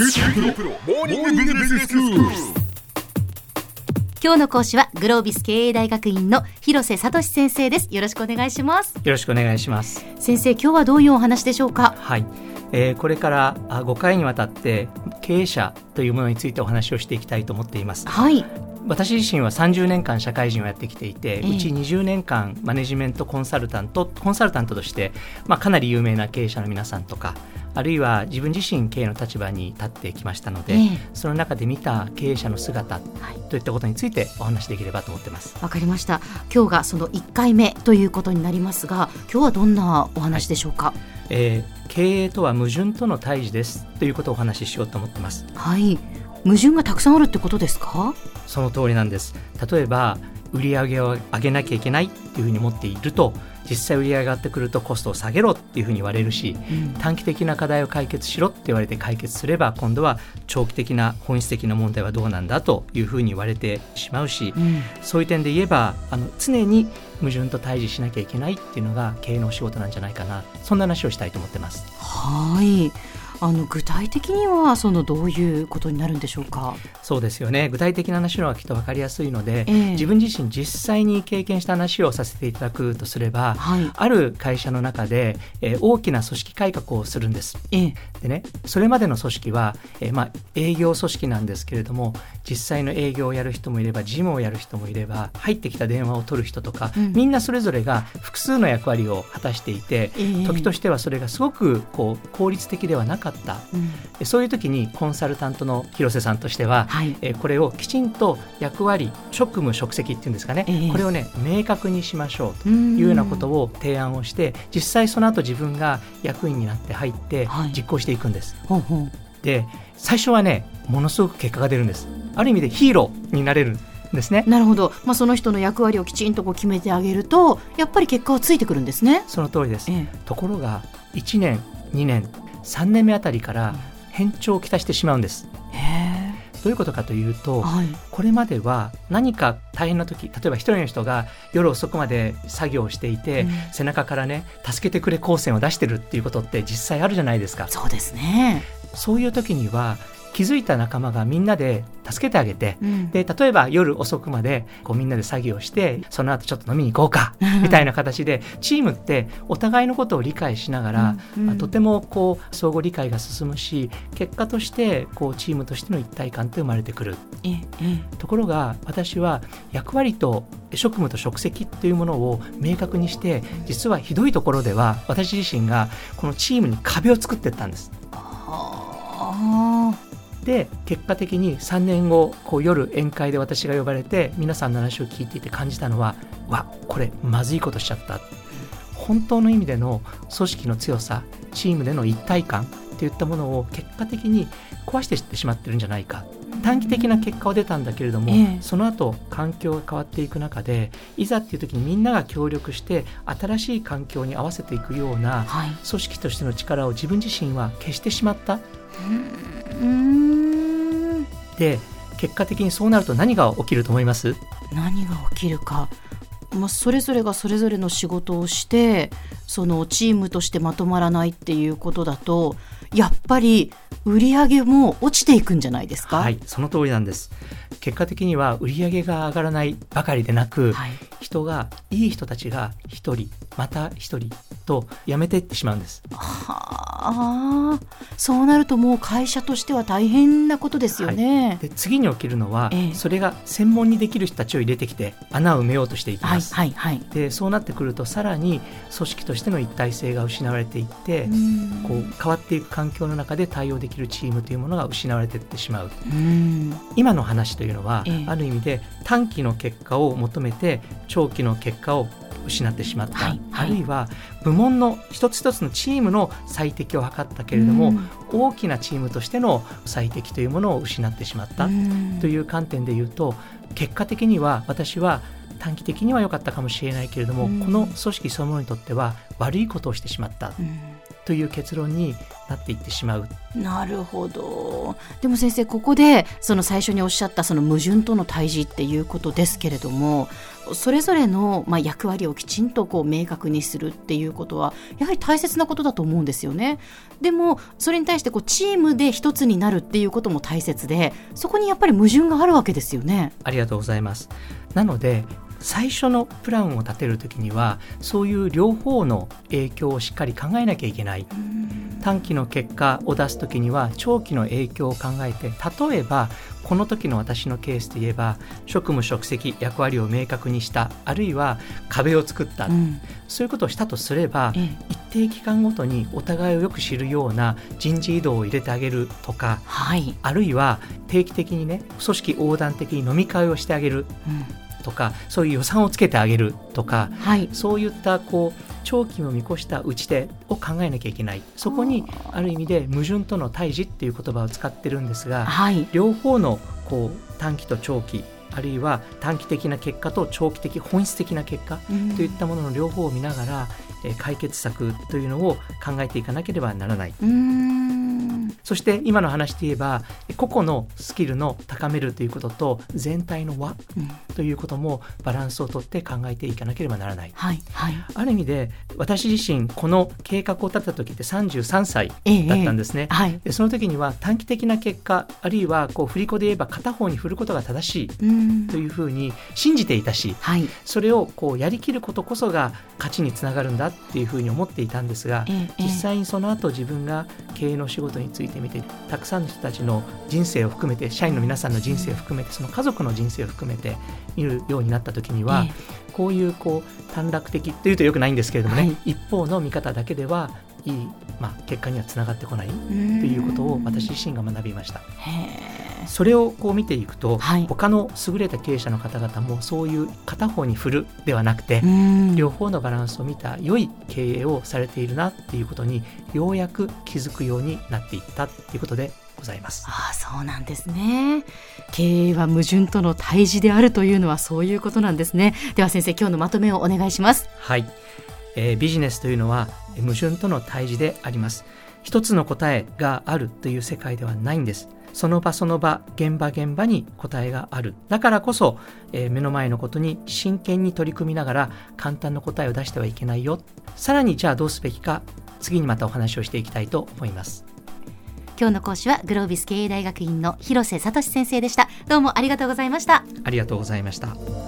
今日の講師はグロービス経営大学院の広瀬聡先生です。よろしくお願いします。よろしくお願いします。先生今日はどういうお話でしょうか？はい、えー、これからあ5回にわたって経営者というものについてお話をしていきたいと思っています。はい。私自身は30年間社会人をやってきていて、ええ。うち20年間マネジメントコンサルタントコンサルタントとして、まあ、かなり有名な経営者の皆さんとかあるいは自分自身経営の立場に立ってきましたので、ええ。その中で見た経営者の姿とい。ったことについてお話しできればと思ってます。わかりました。今日がその1回目ということになりますが今日はどんなお話でしょうか？えー経営とは矛盾との対峙ですということをお話ししようと思ってます。はい矛盾がたくさんあるってことですか？その通りなんです。例えば売り上げを上げなきゃいけないっていうふうに思っていると実際売り上げが上がってくるとコストを下げろっていうふうに言われるしうん。短期的な課題を解決しろって言われて解決すれば今度は長期的な本質的な問題はどうなんだというふうに言われてしまうしうん。そういう点で言えばあの常に矛盾と対峙しなきゃいけないっていうのが経営のお仕事なんじゃないかな。そんな話をしたいと思ってます。はいあの具体的にはそのどういうことになるんでしょうか？そうですよね。具体的な話の方がきっと分かりやすいので、ええ。自分自身実際に経験した話をさせていただくとすれば、はい。ある会社の中で、えー大きな組織改革をするんです。ええ。でね、それまでの組織は、えーまあ、営業組織なんですけれども実際の営業をやる人もいれば事務をやる人もいれば入ってきた電話を取る人とか、うん。みんなそれぞれが複数の役割を果たしていて、ええ。時としてはそれがすごくこう効率的ではなかったうんえそういう時にコンサルタントの広瀬さんとしては、はいえーこれをきちんと役割職務職責っていうんですかね、ええこれをね明確にしましょうとうんいうようなことを提案をして実際その後自分が役員になって入ってはい実行していくんです。ほうほうで最初はねものすごく結果が出るんです。ある意味でヒーローになれるんですね。なるほど、まあ、その人の役割をきちんとこう決めてあげるとやっぱり結果はついてくるんですね。その通りです。ええところが1年2年3年目あたりから変調をきたしてしまうんです。へどういうことかというと、えはい。これまでは何か大変な時例えば一人の人が夜遅くまで作業をしていて、うん。背中からね助けてくれ光線を出してるっていうことって実際あるじゃないですか。そうですね。そういう時には気づいた仲間がみんなで助けてあげてうん。で例えば夜遅くまでこうみんなで作業してその後ちょっと飲みに行こうか みたいな形でチームってお互いのことを理解しながら、うんうん。まあとてもこう相互理解が進むし結果としてこうチームとしての一体感って生まれてくる。ええ。ええところが私は役割と職務と職責というものを明確にして実はひどいところでは私自身がこのチームに壁を作っていったんです。あで結果的に3年後こう夜宴会で私が呼ばれて皆さんの話を聞いていて感じたのはわこれまずいことしちゃった。本当の意味での組織の強さチームでの一体感っていったものを結果的に壊してしまってるんじゃないか。短期的な結果は出たんだけれども、ええ。その後環境が変わっていく中でいざっていう時にみんなが協力して新しい環境に合わせていくようなはい。組織としての力を自分自身は消してしまった。うーんで結果的にそうなると何が起きると思います？何が起きるか、まあ、それぞれがそれぞれの仕事をしてそのチームとしてまとまらないっていうことだとやっぱり売り上げも落ちていくんじゃないですか？はいその通りなんです。結果的には売り上げが上がらないばかりでなく、はい人がいい人たちが一人また一人と辞めていってしまうんです。はあ。そうなるともう会社としては大変なことですよね。で次に起きるのは、ええ。それが専門にできる人たちを入れてきて穴を埋めようとしていきはいます、はいはい。でそうなってくるとさらに組織としての一体性が失われていって、うん。こう変わっていく環境の中で対応できるチームというものが失われていってしまう。うん。今の話というのは、ええ。ある意味で短期の結果を求めて長期の結果を失ってしまった、はいはい。あるいは部門の一つ一つのチームの最適を図ったけれども、うん。大きなチームとしての最適というものを失ってしまった、うん。という観点で言うと結果的には私は短期的には良かったかもしれないけれども、うん。この組織そのものにとっては悪いことをしてしまった。うんという結論になっていってしまう。なるほど。でも先生ここでその最初におっしゃったその矛盾との対峙っていうことですけれどもそれぞれのまあ役割をきちんとこう明確にするっていうことはやはり大切なことだと思うんですよね。でもそれに対してこうチームで一つになるっていうことも大切でそこにやっぱり矛盾があるわけですよね。ありがとうございます。なので最初のプランを立てる時にはそういう両方の影響をしっかり考えなきゃいけない。短期の結果を出す時には長期の影響を考えて例えばこの時の私のケースで言えば職務職責役割を明確にしたあるいは壁を作った、うん、そういうことをしたとすれば、ええ、一定期間ごとにお互いをよく知るような人事異動を入れてあげるとか、はい、あるいは定期的にね組織横断的に飲み会をしてあげる。うんとかそういう予算をつけてあげるとか、はい、そういったこう長期を見越した打ち手を考えなきゃいけない。そこにある意味で矛盾との対峙っていう言葉を使ってるんですが、はい、両方のこう短期と長期あるいは短期的な結果と長期的本質的な結果といったものの両方を見ながら、え解決策というのを考えていかなければならない。そして今の話で言えば個々のスキルの高めるということと全体の和ということもバランスをとって考えていかなければならない、はいはい、ある意味で私自身この計画を立てた時って33歳だったんですね、ええはい、でその時には短期的な結果あるいはこう振り子で言えば片方に振ることが正しいというふうに信じていたし、はい、それをこうやりきることこそが勝ちにつながるんだっていうふうに思っていたんですが、え、実際にその後自分が経営の仕事についてみてたくさんの人たちの人生を含めて社員の皆さんの人生を含めてその家族の人生を含めて見るようになった時には、こういうこう短絡的っていうとよくないんですけれどもね、はい、一方の見方だけではいい、まあ、結果にはつながってこないということを私自身が学びました。それをこう見ていくと、はい、他の優れた経営者の方々もそういう片方に振るではなくて両方のバランスを見た良い経営をされているなっていうことにようやく気づくようになっていったっていうことでございます。ああそうなんですね。経営は矛盾との対峙であるというのはそういうことなんですね。では先生今日のまとめをお願いします。はい、えー、ビジネスというのは矛盾との対峙であります。一つの答えがあるという世界ではないんです。その場その場、現場現場に答えがある。だからこそ、えー、目の前のことに真剣に取り組みながら簡単な答えを出してはいけないよ。さらにじゃあどうすべきか、次にまたお話をしていきたいと思います。今日の講師はグロービス経営大学院の広瀬聡先生でしたどうもありがとうございましたありがとうございました